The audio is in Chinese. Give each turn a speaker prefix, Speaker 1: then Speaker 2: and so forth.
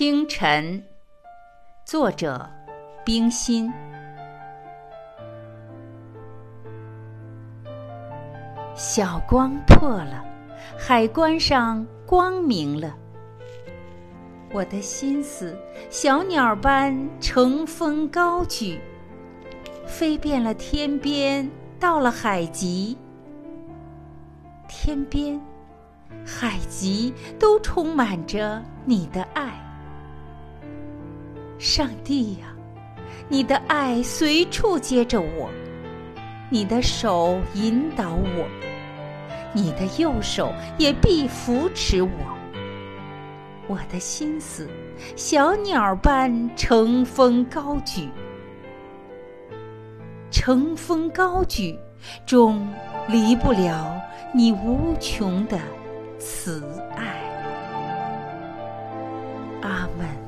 Speaker 1: 清晨，作者冰心。小光破了，海关上光明了。我的心思，小鸟般乘风高举，飞遍了天边，到了海极。天边、海极都充满着你的爱，上帝呀，你的爱随处接着我，你的手引导我，你的右手也必扶持我。我的心思，小鸟般乘风高举，乘风高举，终离不了你无穷的慈爱。阿门。